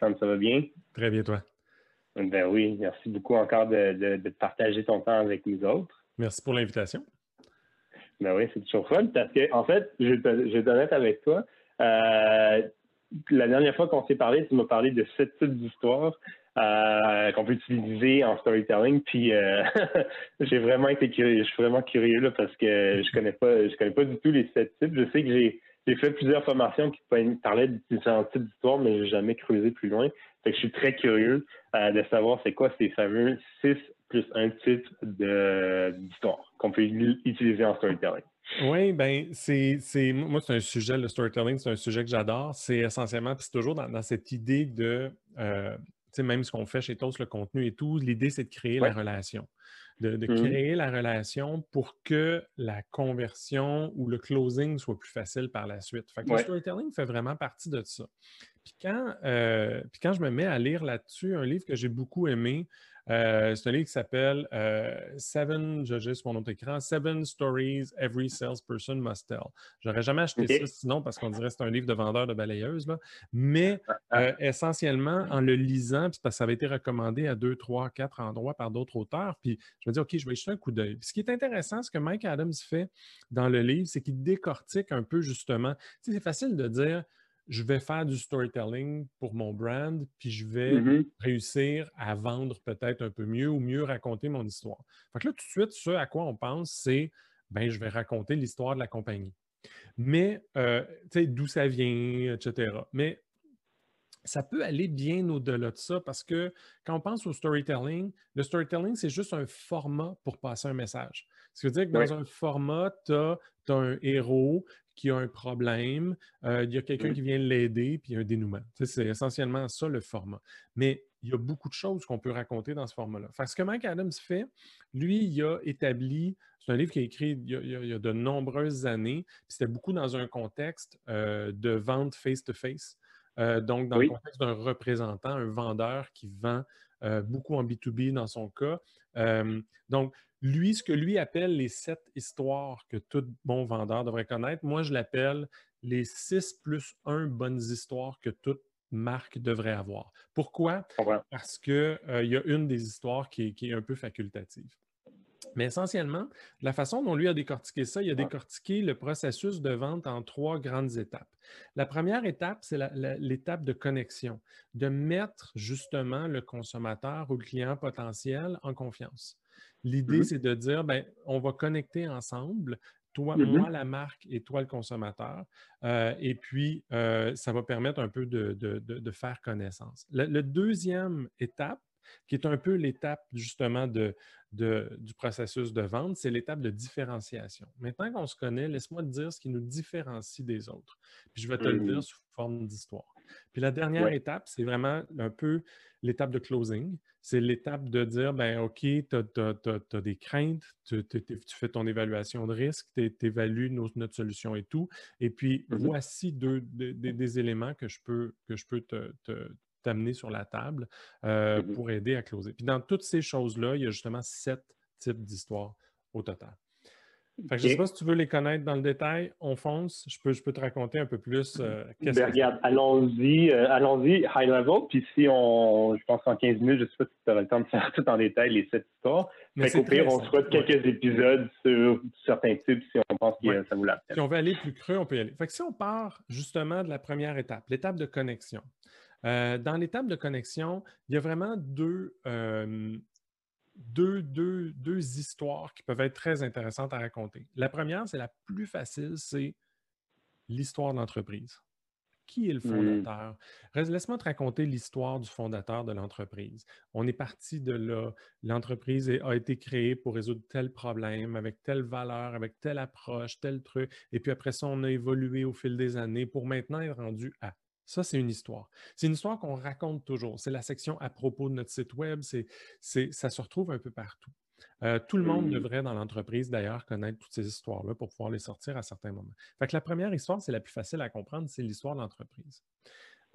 Ça va bien? Très bien, toi. Ben oui, merci beaucoup encore de, partager ton temps avec nous autres. Merci pour l'invitation. Ben oui, c'est toujours fun parce que, en fait, je vais être honnête avec toi. Euh, la dernière fois qu'on s'est parlé, tu m'as parlé de sept types d'histoires euh, qu'on peut utiliser en storytelling. Puis euh, j'ai vraiment été curieux. Je suis vraiment curieux là, parce que je connais pas, je connais pas du tout les sept types. Je sais que j'ai j'ai fait plusieurs formations qui parlaient de différents types d'histoires, mais je n'ai jamais creusé plus loin. Fait que je suis très curieux euh, de savoir c'est quoi ces fameux six plus un type d'histoire qu'on peut utiliser en storytelling. Oui, ben c'est moi c'est un sujet, le storytelling, c'est un sujet que j'adore. C'est essentiellement, c'est toujours dans, cette idée de euh, tu sais, même ce qu'on fait chez Toast, le contenu et tout, l'idée c'est de créer la relation de, mmh créer la relation pour que la conversion ou le closing soit plus facile par la suite. Fait Le storytelling fait vraiment partie de ça. Puis quand, euh, puis quand je me mets à lire là-dessus, un livre que j'ai beaucoup aimé, euh, c'est un livre qui s'appelle euh, Seven, je sur mon autre écran, Seven Stories Every Salesperson Must Tell. J'aurais jamais acheté ça sinon parce qu'on dirait que c'est un livre de vendeur de balayeuses. Là. Mais ah, ah. Euh, essentiellement, en le lisant, puis parce que ça avait été recommandé à deux, trois, quatre endroits par d'autres auteurs, puis je me dis, OK, je vais jeter un coup d'œil. Ce qui est intéressant, ce que Mike Adams fait dans le livre, c'est qu'il décortique un peu justement. Tu sais, c'est facile de dire je vais faire du storytelling pour mon brand, puis je vais mm-hmm. réussir à vendre peut-être un peu mieux ou mieux raconter mon histoire. Fait que là, tout de suite, ce à quoi on pense, c'est ben, je vais raconter l'histoire de la compagnie. Mais, euh, tu sais, d'où ça vient, etc. Mais ça peut aller bien au-delà de ça parce que quand on pense au storytelling, le storytelling, c'est juste un format pour passer un message. Ce qui veut dire que dans un format, tu as, un héros qui a un problème, euh, il y a quelqu'un qui vient l'aider, puis il y a un dénouement. c'est essentiellement ça le format. Mais il y a beaucoup de choses qu'on peut raconter dans ce format-là. ce que Mike Adams fait, lui, il a établi, c'est un livre qui a écrit il y a, de nombreuses années, puis c'était beaucoup dans un contexte euh, de vente face-to-face. Euh, donc, dans le contexte d'un représentant, un vendeur qui vend beaucoup en B2B dans son cas. donc, lui, ce que lui appelle les sept histoires que tout bon vendeur devrait connaître, moi, je l'appelle les six plus un bonnes histoires que toute marque devrait avoir. Pourquoi? Parce qu'il euh, y a une des histoires qui est, un peu facultative. Mais essentiellement, la façon dont lui a décortiqué ça, il a décortiqué le processus de vente en trois grandes étapes. La première étape, c'est l'étape de connexion, de mettre justement le consommateur ou le client potentiel en confiance. L'idée, mmh c'est de dire, ben, on va connecter ensemble, toi, mmh moi, la marque et toi, le consommateur. Euh, et puis, euh, ça va permettre un peu de, faire connaissance. La deuxième étape, qui est un peu l'étape justement de, du processus de vente, c'est l'étape de différenciation. Maintenant qu'on se connaît, laisse-moi te dire ce qui nous différencie des autres. Puis je vais te le dire mmh. sous forme d'histoire. Puis la dernière étape, c'est vraiment un peu l'étape de closing. C'est l'étape de dire, ben OK, tu as, des craintes, tu, fais ton évaluation de risque, tu évalues notre solution et tout. Et puis, mmh voici deux, des, éléments que je peux, que je peux te, t'amener sur la table euh, mmh pour aider à closer. Puis dans toutes ces choses-là, il y a justement sept types d'histoires au total. je ne sais pas si tu veux les connaître dans le détail. On fonce. Je peux, je peux te raconter un peu plus. Euh, ben, regarde, allons-y, euh, allons-y, high level. Puis si on, je pense en 15 minutes, je ne sais pas si tu auras le temps de faire tout en détail les sept histoires. Mais fait pire, on se fera quelques épisodes sur certains types si on pense que ça vous la Si on veut aller plus creux, on peut y aller. Fait que si on part justement de la première étape, l'étape de connexion. Euh, dans l'étape de connexion, il y a vraiment deux, deux, deux, histoires qui peuvent être très intéressantes à raconter. La première, c'est la plus facile, c'est l'histoire de l'entreprise. Qui est le mmh. fondateur? Laisse-moi te raconter l'histoire du fondateur de l'entreprise. On est parti de là. L'entreprise a été créée pour résoudre tel problème, avec telle valeur, avec telle approche, tel truc. Et puis après ça, on a évolué au fil des années pour maintenant être rendu à. Ça, c'est une histoire. C'est une histoire qu'on raconte toujours. C'est la section à propos de notre site web. C'est, ça se retrouve un peu partout. Euh, tout le monde mmh. devrait dans l'entreprise, d'ailleurs, connaître toutes ces histoires-là pour pouvoir les sortir à certains moments. Fait que la première histoire, c'est la plus facile à comprendre, c'est l'histoire de l'entreprise.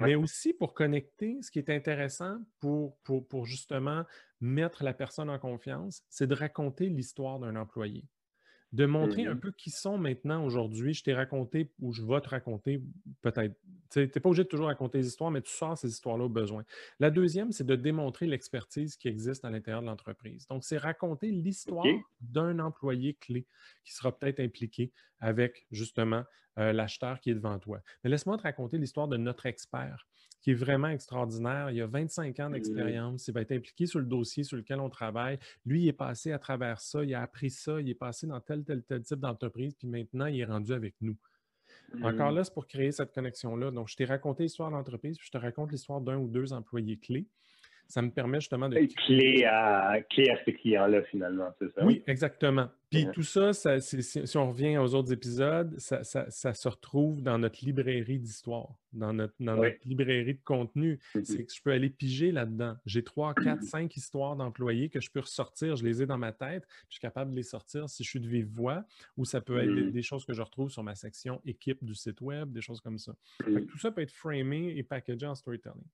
Mais aussi pour connecter, ce qui est intéressant pour, pour, pour justement mettre la personne en confiance, c'est de raconter l'histoire d'un employé de montrer un mmh peu qui sont maintenant aujourd'hui. Je t'ai raconté ou je vais te raconter peut-être. Tu n'es pas obligé de toujours raconter des histoires, mais tu sors ces histoires-là au besoin. La deuxième, c'est de démontrer l'expertise qui existe à l'intérieur de l'entreprise. Donc, c'est raconter l'histoire d'un employé clé qui sera peut-être impliqué avec justement euh, l'acheteur qui est devant toi. Mais laisse-moi te raconter l'histoire de notre expert qui est vraiment extraordinaire. Il a 25 ans mmh d'expérience. Il va être impliqué sur le dossier sur lequel on travaille. Lui, il est passé à travers ça. Il a appris ça. Il est passé dans tel, tel, tel type d'entreprise. Puis maintenant, il est rendu avec nous. Encore mmh. là, c'est pour créer cette connexion-là. Donc, je t'ai raconté l'histoire de l'entreprise, puis je te raconte l'histoire d'un ou deux employés clés ça me permet justement de. Clé à, clé à ces clients-là, finalement, c'est ça? Oui, exactement. Puis tout ça, si, on revient aux autres épisodes, ça, se retrouve dans notre librairie d'histoire, dans, notre, librairie de contenu. Mm-hmm. C'est que je peux aller piger là-dedans. J'ai trois, quatre, cinq histoires d'employés que je peux ressortir. Je les ai dans ma tête. Je suis capable de les sortir si je suis de vive voix, ou ça peut être mm-hmm. des, choses que je retrouve sur ma section équipe du site web, des choses comme ça. Mm-hmm. tout ça peut être framé et packagé en storytelling.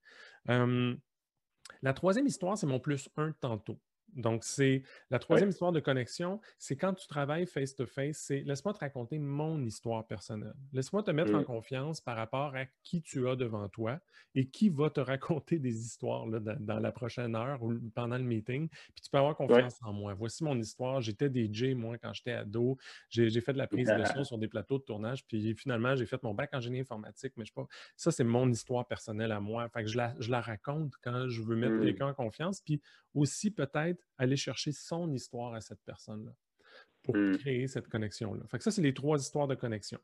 La troisième histoire, c'est mon plus un tantôt. Donc, c'est la troisième histoire de connexion, c'est quand tu travailles face-to-face, c'est laisse-moi te raconter mon histoire personnelle. Laisse-moi te mettre en mmh. confiance par rapport à qui tu as devant toi et qui va te raconter des histoires dans, la prochaine heure ou pendant le meeting. Puis tu peux avoir confiance en moi. Voici mon histoire. J'étais DJ, moi, quand j'étais ado. J'ai fait de la prise de son sur des plateaux de tournage. Puis finalement, j'ai fait mon bac en génie informatique, mais je sais pas. Ça, c'est mon histoire personnelle à moi. Fait que je la, raconte quand je veux mettre mmh. quelqu'un en confiance. Puis aussi, peut-être, aller chercher son histoire à cette personne-là pour mmh. créer cette connexion-là. Fait que ça, c'est les trois histoires de connexion.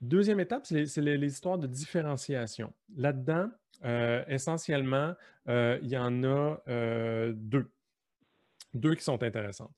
Deuxième étape, c'est les, histoires de différenciation. Là-dedans, euh, essentiellement, euh, il y en a euh, deux. Deux qui sont intéressantes.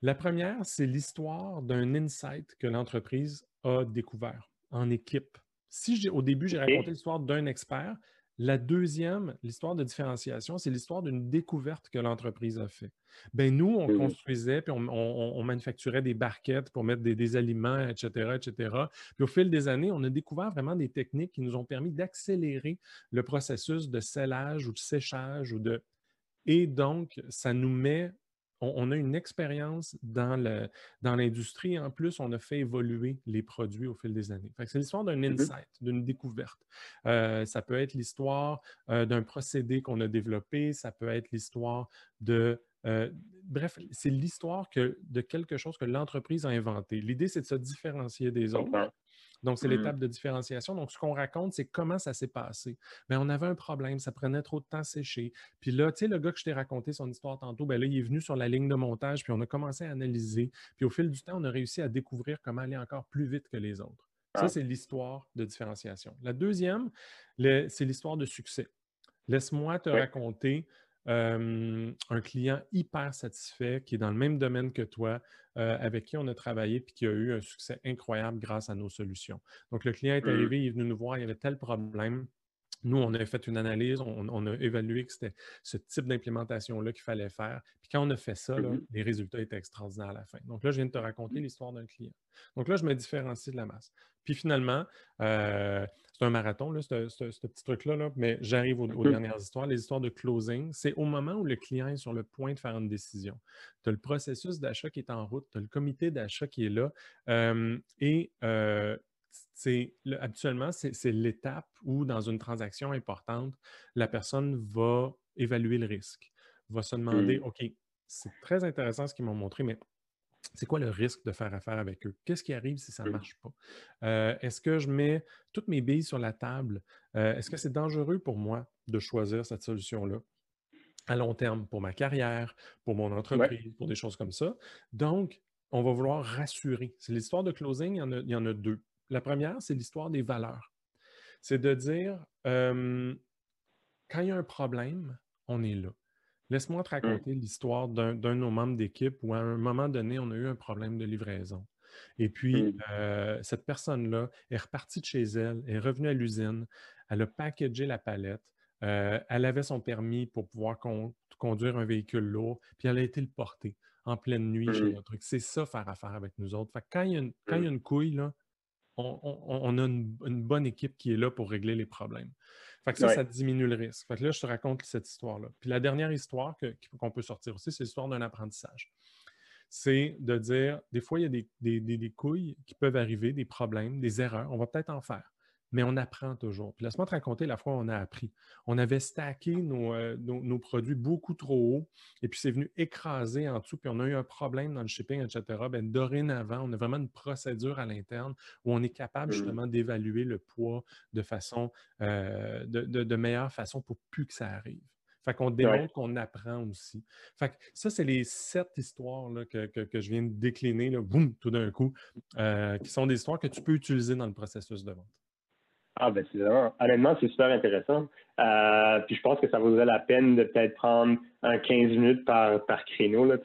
La première, c'est l'histoire d'un insight que l'entreprise a découvert en équipe. Si au début, j'ai raconté l'histoire d'un expert, la deuxième, l'histoire de différenciation, c'est l'histoire d'une découverte que l'entreprise a fait. Ben nous, on mmh construisait, puis on, manufacturait des barquettes pour mettre des, aliments, etc., etc. Puis au fil des années, on a découvert vraiment des techniques qui nous ont permis d'accélérer le processus de scellage ou de séchage ou de... Et donc, ça nous met on, a une expérience dans l'industrie. en plus, on a fait évoluer les produits au fil des années. C'est l'histoire d'un mmh insight, d'une découverte. Euh, ça peut être l'histoire euh, d'un procédé qu'on a développé. Ça peut être l'histoire de euh, bref, c'est l'histoire de quelque chose que l'entreprise a inventé. L'idée, c'est de se différencier des autres. Donc, c'est mmh. l'étape de différenciation. Donc, ce qu'on raconte, c'est comment ça s'est passé. Bien, on avait un problème, ça prenait trop de temps à sécher. Puis là, tu sais, le gars que je t'ai raconté son histoire tantôt, bien là, il est venu sur la ligne de montage, puis on a commencé à analyser. Puis au fil du temps, on a réussi à découvrir comment aller encore plus vite que les autres. Ça, ah. c'est l'histoire de différenciation. La deuxième, c'est l'histoire de succès. Laisse-moi te raconter un client hyper satisfait qui est dans le même domaine que toi, avec qui on a travaillé puis qui a eu un succès incroyable grâce à nos solutions. Donc, le client est mmh. arrivé, il est venu nous voir, il y avait tel problème. Nous, on a fait une analyse, on, a évalué que c'était ce type d'implémentation-là qu'il fallait faire. Puis quand on a fait ça, mmh les résultats étaient extraordinaires à la fin. Donc là, je viens de te raconter mmh. l'histoire d'un client. Donc là, je me différencie de la masse. Puis finalement, euh, c'est un marathon, là, ce, petit truc-là, mais j'arrive aux, mmh dernières histoires. Les histoires de closing, c'est au moment où le client est sur le point de faire une décision. Tu as le processus d'achat qui est en route, tu as le comité d'achat qui est là. et euh, c'est habituellement, c'est l'étape où, dans une transaction importante, la personne va évaluer le risque, va se demander, mmh. OK, c'est très intéressant ce qu'ils m'ont montré, mais c'est quoi le risque de faire affaire avec eux? Qu'est-ce qui arrive si ça ne mmh. marche pas? Euh, est-ce que je mets toutes mes billes sur la table? Euh, est-ce que c'est dangereux pour moi de choisir cette solution-là? à long terme pour ma carrière, pour mon entreprise, pour des choses comme ça? Donc, on va vouloir rassurer. C'est l'histoire de closing, il y en a deux. La première, c'est l'histoire des valeurs. C'est de dire, quand il y a un problème, on est là. Laisse-moi te mmh. raconter l'histoire d'un de nos membres d'équipe où à un moment donné, on a eu un problème de livraison. Et puis, mmh. cette personne-là est repartie de chez elle, est revenue à l'usine, elle a packagé la palette, elle avait son permis pour pouvoir conduire un véhicule lourd, puis elle a été le porter en pleine nuit chez notre truc. C'est ça, faire affaire avec nous autres. quand il y a une, quand il y a une couille, là, on, a une, bonne équipe qui est là pour régler les problèmes. Fait que ça, ça diminue le risque. Fait que là, je te raconte cette histoire-là. Puis la dernière histoire qu'on peut sortir aussi, c'est l'histoire d'un apprentissage. C'est de dire, des fois, il y a des, des, couilles qui peuvent arriver, des problèmes, des erreurs. On va peut-être en faire mais on apprend toujours. Puis laisse-moi te raconter la fois où on a appris. On avait stacké euh, nos, produits beaucoup trop haut, et puis c'est venu écraser en dessous, puis on a eu un problème dans le shipping, etc. Bien, dorénavant, on a vraiment une procédure à l'interne où on est capable mmh. justement d'évaluer le poids de façon, euh, de, meilleure façon pour plus que ça arrive. Fait qu'on démontre qu'on apprend aussi. Fait que ça, c'est les sept histoires que, je viens de décliner, boum, tout d'un coup, euh, qui sont des histoires que tu peux utiliser dans le processus de vente. Ah, ben c'est vraiment, honnêtement, c'est super intéressant. Euh, puis je pense que ça vaudrait la peine de peut-être prendre un 15 minutes par, par créneau, là,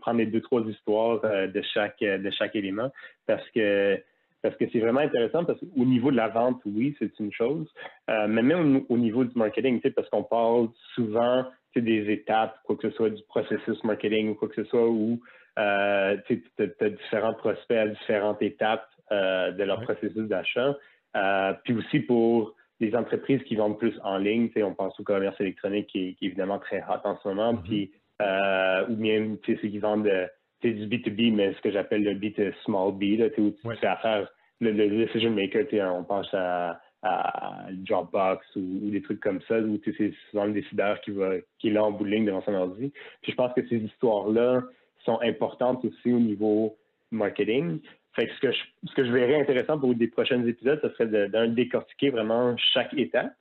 prendre les deux, trois histoires euh, de, chaque, de chaque élément, parce que parce que c'est vraiment intéressant, parce qu'au niveau de la vente, oui, c'est une chose, euh, mais même au, niveau du marketing, parce qu'on parle souvent des étapes, quoi que ce soit du processus marketing ou quoi que ce soit, où tu as différents prospects à différentes étapes de leur processus d'achat. Euh, puis aussi pour les entreprises qui vendent plus en ligne, on pense au commerce électronique qui est, évidemment très hot en ce moment, mm-hmm. puis, euh, ou bien ceux qui vendent du B2B, mais ce que j'appelle le B to small B, là, où tu fais affaire, le, decision maker, on pense à, Dropbox ou, des trucs comme ça, où c'est souvent le décideur qui, va, qui est là en bout de ligne devant son ordi. Puis je pense que ces histoires-là sont importantes aussi au niveau marketing. Fait que ce que je, ce que je verrais intéressant pour des prochains épisodes, ce serait d'un décortiquer vraiment chaque étape,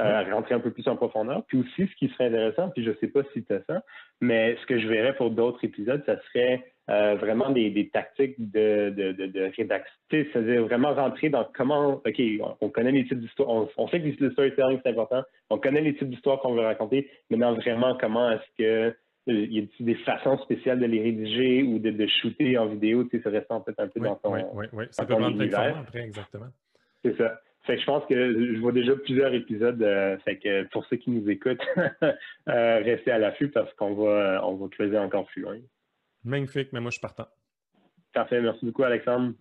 euh, rentrer un peu plus en profondeur. Puis aussi, ce qui serait intéressant, puis je sais pas si tu as ça, mais ce que je verrais pour d'autres épisodes, ça serait euh, vraiment des, des, tactiques de, de, de, de rédaction. C'est-à-dire vraiment rentrer dans comment, OK, on, connaît les types d'histoires, on, on, sait que le storytelling, c'est important, on connaît les types d'histoires qu'on veut raconter, maintenant vraiment comment est-ce que il y a des façons spéciales de les rédiger ou de, de shooter en vidéo, tu sais, ça reste en fait un peu dans ton. Oui, oui, oui. Ça peut prendre après, exactement. C'est ça. Fait que je pense que je vois déjà plusieurs épisodes. Euh, fait que pour ceux qui nous écoutent, euh, restez à l'affût parce qu'on va, on va creuser encore plus loin. Magnifique, mais moi je suis partant. Parfait. Merci beaucoup, Alexandre.